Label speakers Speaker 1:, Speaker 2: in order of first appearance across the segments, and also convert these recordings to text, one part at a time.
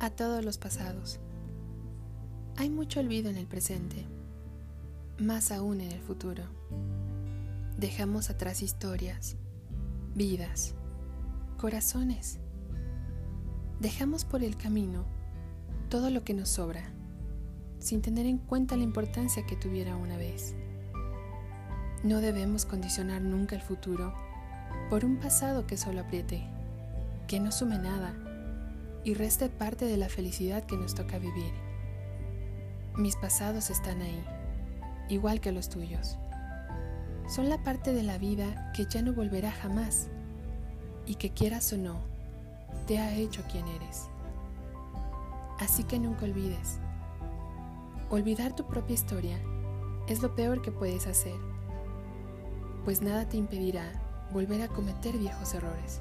Speaker 1: A todos los pasados. Hay mucho olvido en el presente, más aún en el futuro. Dejamos atrás historias, vidas, corazones. Dejamos por el camino todo lo que nos sobra, sin tener en cuenta la importancia que tuviera una vez. No debemos condicionar nunca el futuro por un pasado que solo apriete, que no sume nada y reste parte de la felicidad que nos toca vivir. Mis pasados están ahí, igual que los tuyos. Son la parte de la vida que ya no volverá jamás y que quieras o no, te ha hecho quien eres. Así que nunca olvides. Olvidar tu propia historia es lo peor que puedes hacer, pues nada te impedirá volver a cometer viejos errores.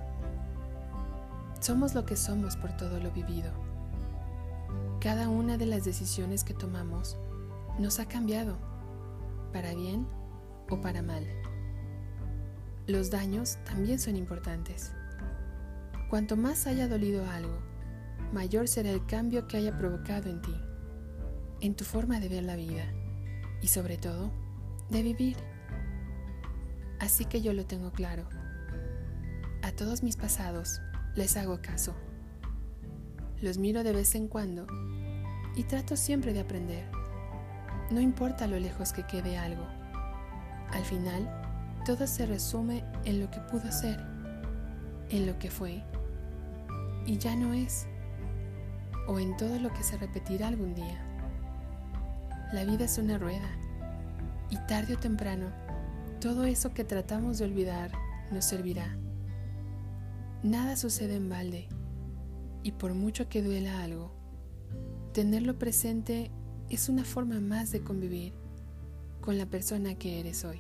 Speaker 1: Somos lo que somos por todo lo vivido. Cada una de las decisiones que tomamos nos ha cambiado, para bien o para mal. Los daños también son importantes. Cuanto más haya dolido algo, mayor será el cambio que haya provocado en ti, en tu forma de ver la vida y sobre todo de vivir. Así que yo lo tengo claro. A todos mis pasados les hago caso. Los miro de vez en cuando y trato siempre de aprender. No importa lo lejos que quede algo. Al final, todo se resume en lo que pudo ser, en lo que fue y ya no es, o en todo lo que se repetirá algún día. La vida es una rueda y tarde o temprano, todo eso que tratamos de olvidar nos servirá. Nada sucede en balde y por mucho que duela algo, tenerlo presente es una forma más de convivir con la persona que eres hoy.